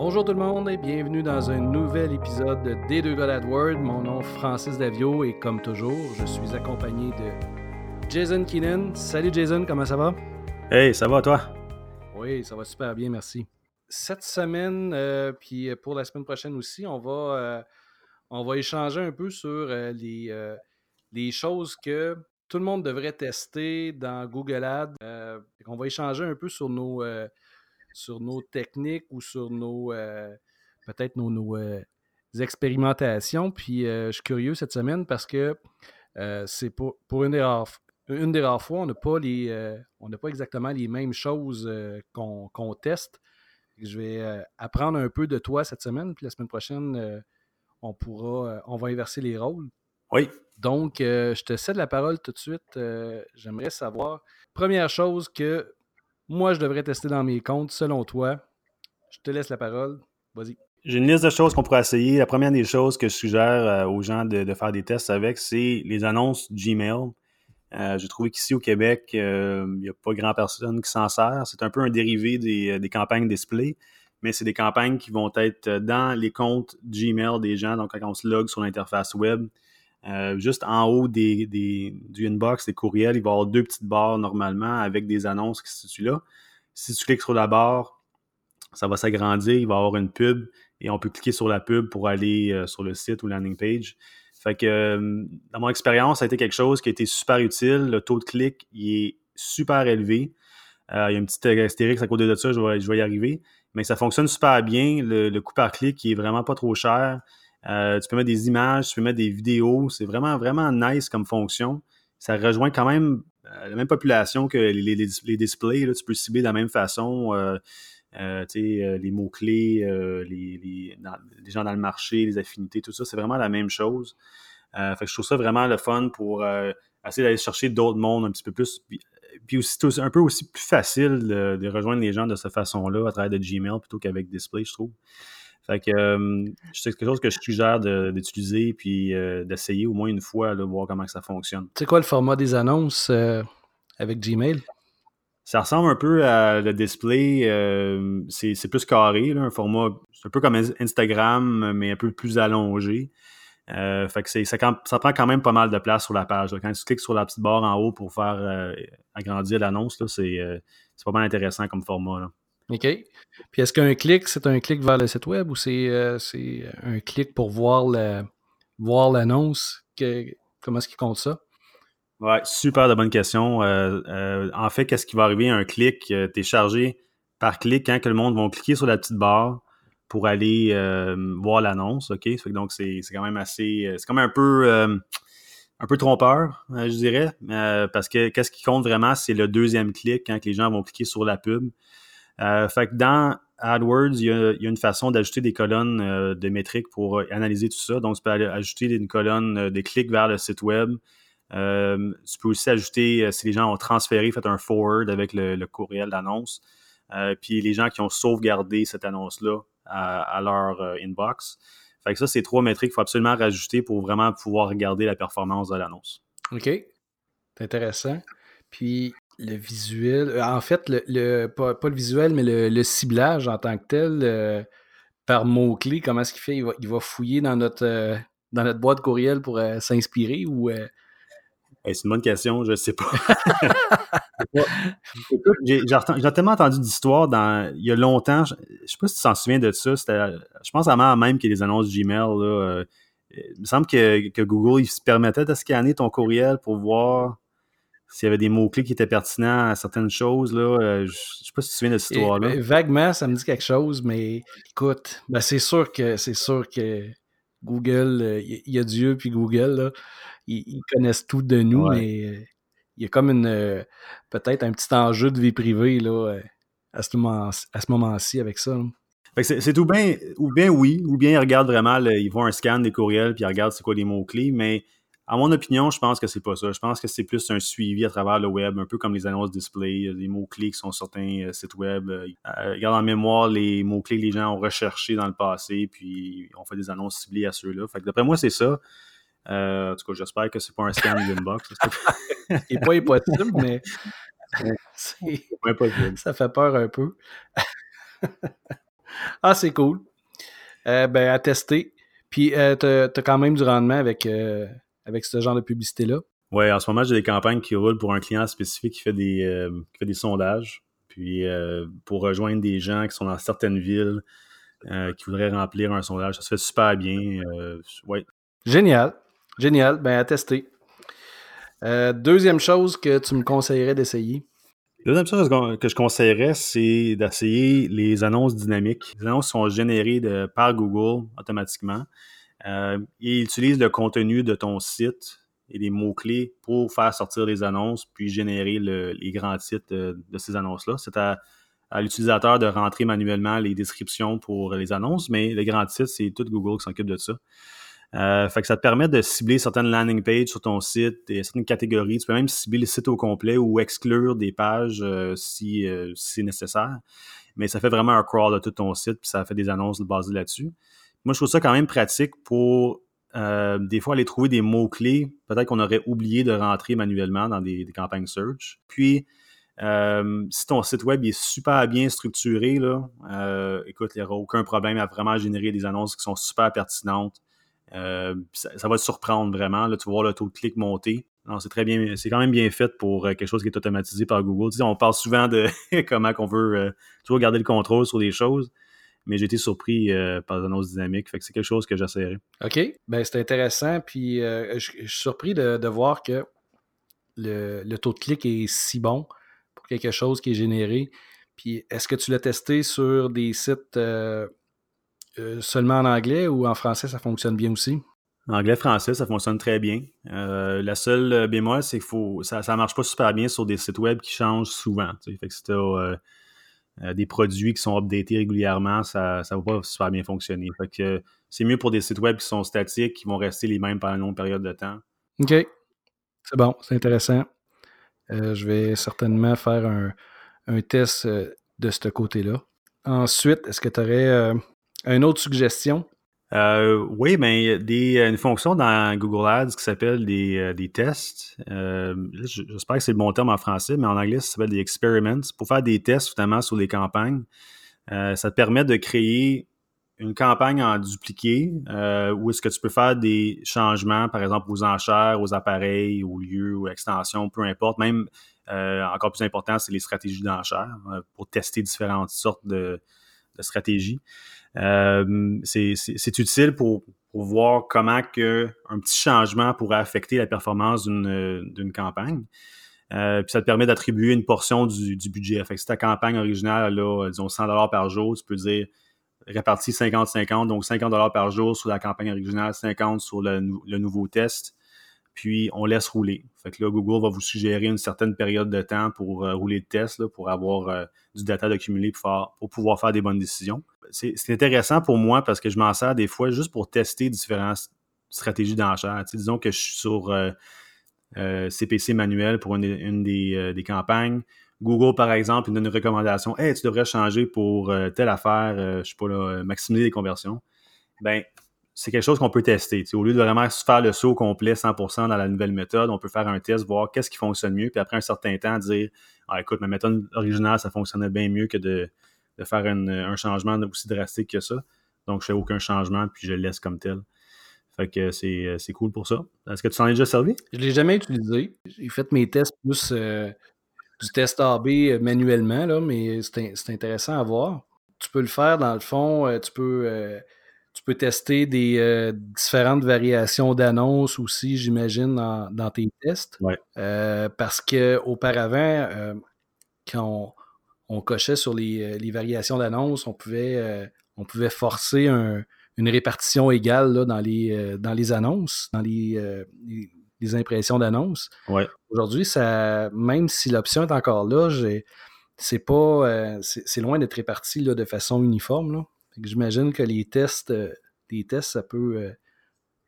Bonjour tout le monde et bienvenue dans un nouvel épisode de Des deux gars Word. Mon nom est Francis Davio et comme toujours, je suis accompagné de Jason Keenan. Salut Jason, comment ça va? Hey, ça va toi? Oui, ça va super bien, merci. Cette semaine, euh, puis pour la semaine prochaine aussi, on va, euh, on va échanger un peu sur euh, les, les choses que tout le monde devrait tester dans Google Ads. on va échanger un peu sur nos sur nos techniques ou sur nos euh, peut-être nos, euh, expérimentations. Puis euh, je suis curieux cette semaine parce que c'est pour, pour une, des rares, une des rares fois, on n'a pas les on n'a pas exactement les mêmes choses qu'on teste. Je vais apprendre un peu de toi cette semaine, puis la semaine prochaine, on pourra on va inverser les rôles. Oui. Donc, je te cède la parole tout de suite. J'aimerais savoir, première chose que moi, je devrais tester dans mes comptes, selon toi. Je te laisse la parole. Vas-y. J'ai une liste de choses qu'on pourrait essayer. La première des choses que je suggère euh, aux gens de, faire des tests avec, c'est les annonces Gmail. Euh, J'ai trouvé qu'ici au Québec, euh, il n'y a pas grand personne qui s'en sert. C'est un peu un dérivé des, des campagnes display, mais c'est des campagnes qui vont être dans les comptes Gmail des gens. Donc, quand on se log sur l'interface web, euh, juste en haut des, du inbox, des courriels, il va y avoir deux petites barres normalement avec des annonces qui se situent là. Si tu cliques sur la barre, ça va s'agrandir, il va y avoir une pub et on peut cliquer sur la pub pour aller euh, sur le site ou landing page. Fait que euh, dans mon expérience, ça a été quelque chose qui a été super utile. Le taux de clic, il est super élevé. il y a une petite astérix à côté de ça, je vais, je vais y arriver. Mais ça fonctionne super bien. Le, le coût par clic, il est vraiment pas trop cher. Euh, tu peux mettre des images, tu peux mettre des vidéos. C'est vraiment, vraiment nice comme fonction. Ça rejoint quand même euh, la même population que les, les, displays. Là. Tu peux cibler de la même façon. Euh, les mots-clés, les, les, gens dans le marché, les affinités, tout ça, c'est vraiment la même chose. fait que je trouve ça vraiment le fun pour essayer d'aller chercher d'autres mondes un petit peu plus. Puis, aussi, un peu aussi plus facile de, de, rejoindre les gens de cette façon-là à travers de Gmail plutôt qu'avec Display, je trouve. Fait que euh, c'est quelque chose que je suggère d'utiliser puis euh, d'essayer au moins une fois, de voir comment ça fonctionne. C'est quoi le format des annonces euh, avec Gmail? Ça ressemble un peu à le display. c'est plus carré, un format un peu comme Instagram, mais un peu plus allongé. fait que ça, ça, prend quand même pas mal de place sur la page. Quand tu cliques sur la petite barre en haut pour faire agrandir l'annonce, c'est pas mal intéressant comme format. OK. Puis est-ce qu'un clic, c'est un clic vers le site web ou c'est euh, un clic pour voir voir l'annonce? comment est-ce qu'il compte ça? Ouais, super de bonne question. Euh, euh, en fait, qu'est-ce qui va arriver? Un clic, tu es chargé par clic quand que le monde va cliquer sur la petite barre pour aller voir l'annonce. OK? donc, c'est quand même assez. C'est quand même un peu un peu trompeur, je dirais, parce que qu'est-ce qui compte vraiment, c'est le deuxième clic quand les gens vont cliquer sur la pub. Euh, fait que dans AdWords, il y a, une façon d'ajouter des colonnes euh, de métriques pour euh, analyser tout ça. Donc, tu peux ajouter une colonne de clics vers le site web. tu peux aussi ajouter, si les gens ont transféré, fait un forward avec le, courriel d'annonce. puis les gens qui ont sauvegardé cette annonce-là à, leur inbox. Fait que ça, c'est trois métriques qu'il faut absolument rajouter pour vraiment pouvoir regarder la performance de l'annonce. OK. C'est intéressant. Puis le visuel, euh, en fait, le, pas, le visuel, mais le, ciblage en tant que tel, euh, par mots-clés, comment est-ce qu'il fait? Il va, fouiller dans notre, euh, dans notre boîte courriel pour s'inspirer ou. c'est une bonne question, je ne sais pas. j'ai, tellement entendu d'histoires dans, il y a longtemps, je ne sais pas si tu t'en souviens de ça, je pense avant même qu'il y des annonces Gmail. Là, il me semble que, que Google il se permettait de scanner ton courriel pour voir s'il y avait des mots-clés qui étaient pertinents à certaines choses, là, euh, je ne sais pas si tu te souviens de cette histoire-là. Ben, vaguement, ça me dit quelque chose, mais écoute, ben c'est sûr que c'est sûr que Google, il y, a Dieu puis Google, ils, connaissent tout de nous, mais euh, il y a comme une euh, peut-être un petit enjeu de vie privée là, à ce moment-ci avec ça. C'est tout bien, ou bien oui, ou bien ils regardent vraiment, ils font un scan des courriels, puis ils regardent c'est quoi les mots-clés, mais à mon opinion, je pense que c'est pas ça. Je pense que c'est plus un suivi à travers le web, un peu comme les annonces display, les mots-clés qui sont sur certains euh, sites web. Euh, regarde en mémoire les mots-clés que les gens ont recherchés dans le passé, puis on fait des annonces ciblées à ceux-là. Fait que d'après moi, c'est ça. Euh, en tout cas, j'espère que c'est pas un scan d'inbox. C'est pas impossible, mais c'est... ça fait peur un peu. ah, c'est cool. ben, à tester. Puis, tu as, quand même du rendement avec, avec ce genre de publicité-là. Oui, en ce moment, j'ai des campagnes qui roulent pour un client spécifique qui fait des, qui fait des sondages. Puis, pour rejoindre des gens qui sont dans certaines villes, qui voudraient remplir un sondage, ça se fait super bien. ouais. Génial. Génial. Ben, à tester. Euh, deuxième chose que tu me conseillerais d'essayer. deuxième chose que je conseillerais, c'est d'essayer les annonces dynamiques. Les annonces sont générées de, par Google automatiquement. Euh, ils utilisent le contenu de ton site et les mots-clés pour faire sortir les annonces, puis générer les grands titres de, ces annonces-là. C'est à, l'utilisateur de rentrer manuellement les descriptions pour les annonces, mais les grands titres, c'est tout Google qui s'occupe de ça. Euh, ça te permet de cibler certaines landing pages sur ton site et certaines catégories. Tu peux même cibler le site au complet ou exclure des pages euh, si, euh, si c'est nécessaire. Mais ça fait vraiment un crawl de tout ton site, puis ça fait des annonces basées là-dessus. Moi, je trouve ça quand même pratique pour des fois aller trouver des mots-clés, peut-être qu'on aurait oublié de rentrer manuellement dans des, campagnes search. Puis, si ton site web est super bien structuré, là, écoute, il n'y aura aucun problème à vraiment générer des annonces qui sont super pertinentes euh, ça, va te surprendre vraiment. Là, tu vas voir le taux de clic monter. C'est très bien, c'est quand même bien fait pour euh, quelque chose qui est automatisé par Google. on parle souvent de comment qu'on veut euh, toujours garder le contrôle sur les choses, mais j'ai été surpris par les annonces dynamiques. Fait que c'est quelque chose que j'essaierai. OK. Ben, c'est intéressant. Puis je, suis surpris de, voir que le, le, taux de clic est si bon pour quelque chose qui est généré. Puis est-ce que tu l'as testé sur des sites euh, seulement en anglais ou en français, ça fonctionne bien aussi? En anglais-français, ça fonctionne très bien. Euh, la seule euh, bémol, c'est que ça ne marche pas super bien sur des sites web qui changent souvent. Fait que si tu as des produits qui sont updatés régulièrement, ça ne va pas super bien fonctionner. C'est mieux pour des sites web qui sont statiques, qui vont rester les mêmes pendant une longue période de temps. OK. C'est bon, c'est intéressant. je vais certainement faire un, un test de ce côté-là. Ensuite, est-ce que tu aurais une autre suggestion? Euh, oui, mais a une fonction dans Google Ads qui s'appelle des, euh, tests. Euh, j'espère que c'est le bon terme en français, mais en anglais, ça s'appelle des experiments. Pour faire des tests, finalement, sur les campagnes, ça te permet de créer une campagne en dupliqué où est-ce que tu peux faire des changements, par exemple, aux enchères, aux appareils, aux lieux, aux extensions, peu importe. Même, encore plus important, c'est les stratégies d'enchères pour tester différentes sortes de stratégies. Euh, c'est utile pour, voir comment un petit changement pourrait affecter la performance d'une campagne. Euh, puis ça te permet d'attribuer une portion du, budget. Fait si ta campagne originale, là, disons 100 par jour, tu peux dire réparti 50-50, donc 50 par jour sur la campagne originale, 50 sur le, nouveau test, puis on laisse rouler. Là, Google va vous suggérer une certaine période de temps pour euh, rouler le test, pour avoir du data d'accumuler pour, pouvoir faire des bonnes décisions c'est intéressant pour moi parce que je m'en sers des fois juste pour tester différentes stratégies d'enchères. disons que je suis sur CPC euh, euh, manuel pour une, euh, des, campagnes. Google, par exemple, il donne une recommandation. Hey, tu devrais changer pour telle affaire, je sais pas, là, maximiser les conversions. Ben, c'est quelque chose qu'on peut tester. Au lieu de vraiment faire le saut complet 100% dans la nouvelle méthode, on peut faire un test, voir qu'est-ce qui fonctionne mieux, puis après un certain temps, dire ah, écoute, ma méthode originale, ça fonctionnait bien mieux que de, faire un changement aussi drastique que ça. Donc, je fais aucun changement, puis je le laisse comme tel. Fait que c'est cool pour ça. Est-ce que tu t'en es déjà servi? Je ne l'ai jamais utilisé. J'ai fait mes tests plus euh, du test AB euh, manuellement, mais c'est intéressant à voir. Tu peux le faire dans le fond, euh, tu peux, tu peux tester des différentes variations d'annonces aussi, j'imagine, dans, tes tests. Ouais. parce qu'auparavant, quand on, on cochait sur les, euh, variations d'annonces, on pouvait, euh, on pouvait forcer une répartition égale dans, les, euh, dans les annonces, dans les, impressions d'annonces. Aujourd'hui, ça, même si l'option est encore là, c'est pas c'est loin d'être réparti de façon uniforme. J'imagine que les tests, les tests, ça peut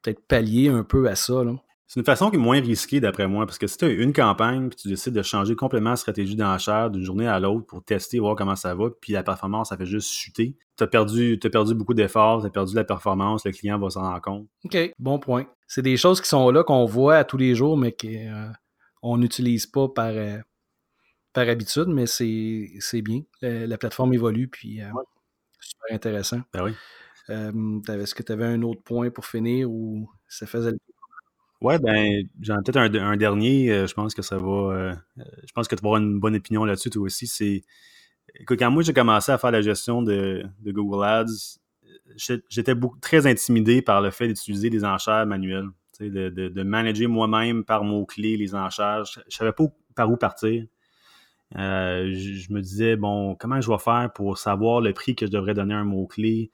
peut-être pallier un peu à ça. C'est une façon qui est moins risquée d'après moi, parce que si tu as une campagne, puis tu décides de changer complètement la stratégie d'enchère d'une journée à l'autre pour tester, voir comment ça va, puis la performance, ça fait juste chuter, tu as perdu, as perdu beaucoup d'efforts, tu as perdu la performance, le client va s'en rendre compte. OK, bon point. C'est des choses qui sont là, qu'on voit à tous les jours, mais qu'on euh, n'utilise pas par, euh, par habitude, mais c'est bien. La, plateforme évolue, puis euh, super intéressant. Ben oui. Est-ce que tu avais un autre point pour finir ou ça faisait le Ouais, ben, j'en ai peut-être un, dernier. je pense que ça va. je pense que tu vas avoir une bonne opinion là-dessus, toi aussi. C'est. Quand moi j'ai commencé à faire la gestion de, Google Ads, j'étais très intimidé par le fait d'utiliser des enchères manuelles. De, de, manager moi-même par mots-clés les enchères. Je, ne savais pas par où partir. Je, me disais, bon, comment je vais faire pour savoir le prix que je devrais donner à un mot-clé?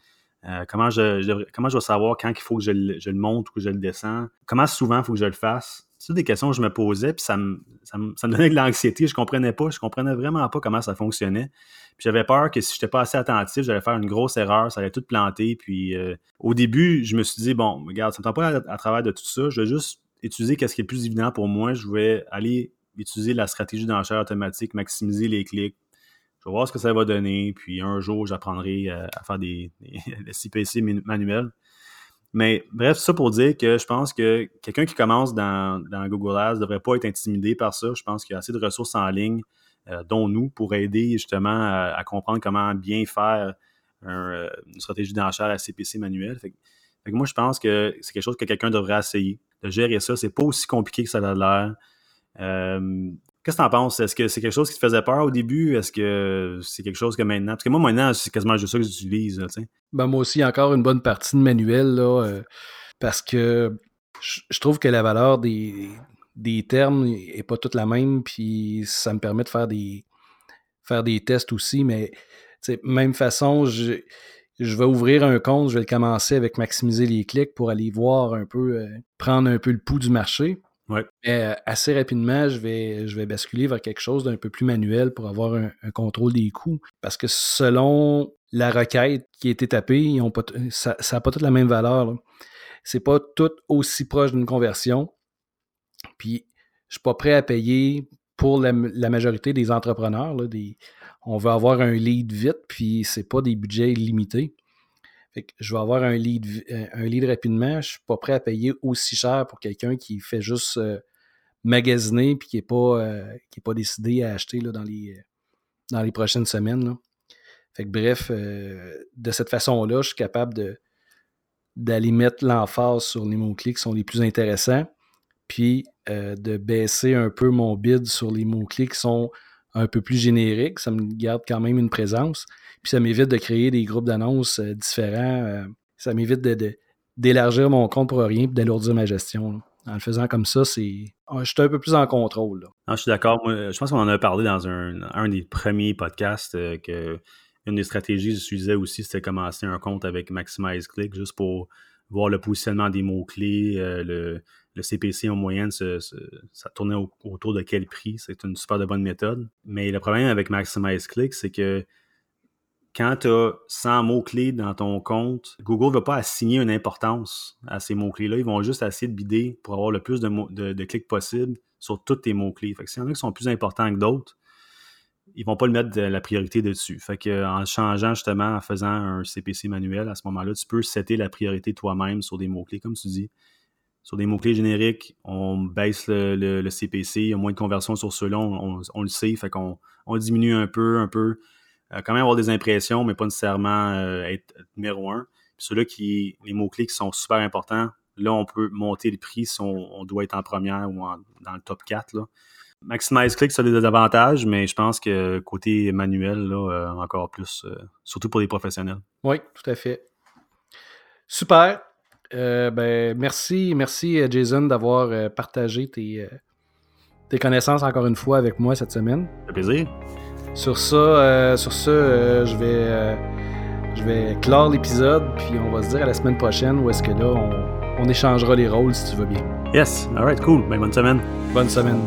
Euh, comment, je, je vais savoir quand il faut que je, le monte ou que je le descends? Comment souvent il faut que je le fasse? C'est des questions que je me posais, puis ça me, donnait de l'anxiété. Je comprenais pas, je comprenais vraiment pas comment ça fonctionnait. J'avais peur que si je n'étais pas assez attentif, j'allais faire une grosse erreur, ça allait tout planter. Puis euh, au début, je me suis dit, bon, regarde, ça ne me pas à, travers de tout ça. Je vais juste utiliser ce qui est plus évident pour moi. Je vais aller utiliser la stratégie d'enchère automatique, maximiser les clics, je vais voir ce que ça va donner. Puis un jour, j'apprendrai euh, à faire des, des, CPC manuels. Mais bref, ça pour dire que je pense que quelqu'un qui commence dans, Google Ads ne devrait pas être intimidé par ça. Je pense qu'il y a assez de ressources en ligne, euh, dont nous, pour aider justement à, comprendre comment bien faire euh, une stratégie d'enchère à CPC manuel. Fait, moi, je pense que c'est quelque chose que quelqu'un devrait essayer, de gérer ça. C'est pas aussi compliqué que ça a l'air. Qu'est-ce que tu en penses? Est-ce que c'est quelque chose qui te faisait peur au début? Est-ce que c'est quelque chose que maintenant? Parce que moi, maintenant, c'est quasiment juste ça que j'utilise. Ben, moi aussi, encore une bonne partie de manuel, là, euh, parce que je trouve que la valeur des, des termes n'est pas toute la même, puis ça me permet de faire des, faire des tests aussi, mais même façon, je, je vais ouvrir un compte, je vais le commencer avec maximiser les clics pour aller voir un peu, euh, prendre un peu le pouls du marché. Mais euh, assez rapidement, je vais, je vais basculer vers quelque chose d'un peu plus manuel pour avoir un, contrôle des coûts. Parce que selon la requête qui a été tapée, ont pas ça n'a pas toute la même valeur. C'est pas tout aussi proche d'une conversion. Puis, je suis pas prêt à payer pour la, majorité des entrepreneurs. Là, des, on veut avoir un lead vite, puis c'est pas des budgets je vais avoir un lead, euh, un lead rapidement. Je ne suis pas prêt à payer aussi cher pour quelqu'un qui fait juste euh, magasiner et qui n'est pas, euh, pas décidé à acheter là, dans, les, dans les prochaines semaines. Fait bref, de cette façon-là, je suis capable d'aller mettre l'emphase sur les mots-clés qui sont les plus intéressants, puis de baisser un peu mon bid sur les mots-clés qui sont un peu plus génériques. Ça me garde quand même une présence. Puis ça m'évite de créer des groupes d'annonces euh, différents. Euh, ça m'évite d'élargir mon compte pour rien et d'alourdir ma gestion. En le faisant comme ça, c'est. Ah, je suis un peu plus en contrôle. je suis d'accord. Je pense qu'on en a parlé dans un, des premiers podcasts euh, que une des stratégies que j'utilisais aussi, c'était commencer un compte avec Maximize Click juste pour voir le positionnement des mots-clés, le, CPC en moyenne, ça tournait autour de quel prix? C'est une super de bonne méthode. Mais le problème avec Maximize Click, c'est que quand tu as 100 mots-clés dans ton compte, Google ne va pas assigner une importance à ces mots-clés-là. Ils vont juste essayer de bider pour avoir le plus de, clics possible sur tous tes mots-clés. Fait que s'il y en a qui sont plus importants que d'autres, ils vont pas le mettre de la priorité dessus. Fait en changeant justement, en faisant un CPC manuel, à ce moment-là, tu peux setter la priorité toi-même sur des mots-clés, comme tu dis. Sur des mots-clés génériques, on baisse le, CPC, il y a moins de conversions sur ceux-là, on, le sait, on diminue un peu, un peu euh, quand même avoir des impressions, mais pas nécessairement euh, être numéro un. Ceux-là qui, les mots-clés qui sont super importants, là, on peut monter le prix si on, doit être en première ou dans le top 4. Là. Maximize Click, ça a des avantages, mais je pense que côté manuel, là, euh, encore plus, surtout pour les professionnels. Oui, tout à fait. Super. ben, merci, merci Jason d'avoir partagé tes, tes connaissances encore une fois avec moi cette semaine. Ça fait plaisir. Sur ça, euh, sur euh, je vais, euh, je vais clore l'épisode, puis on va se dire à la semaine prochaine où est-ce que là, on, on échangera les rôles si tu veux bien. Yes, alright, cool. Ben, bonne semaine. Bonne semaine.